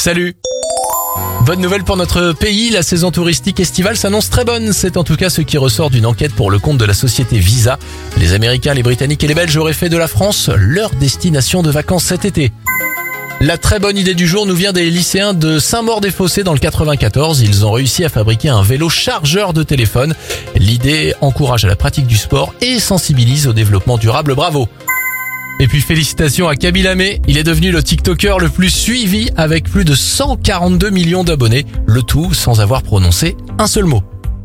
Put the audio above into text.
Salut Bonne nouvelle pour notre pays, la saison touristique estivale s'annonce très bonne. C'est en tout cas ce qui ressort d'une enquête pour le compte de la société Visa. Les Américains, les Britanniques et les Belges auraient fait de la France leur destination de vacances cet été. La très bonne idée du jour nous vient des lycéens de Saint-Maur-des-Fossés dans le 94. Ils ont réussi à fabriquer un vélo chargeur de téléphone. L'idée encourage à la pratique du sport et sensibilise au développement durable. Bravo et puis félicitations à Kaby Lamé, il est devenu le TikToker le plus suivi avec plus de 142 millions d'abonnés, le tout sans avoir prononcé un seul mot.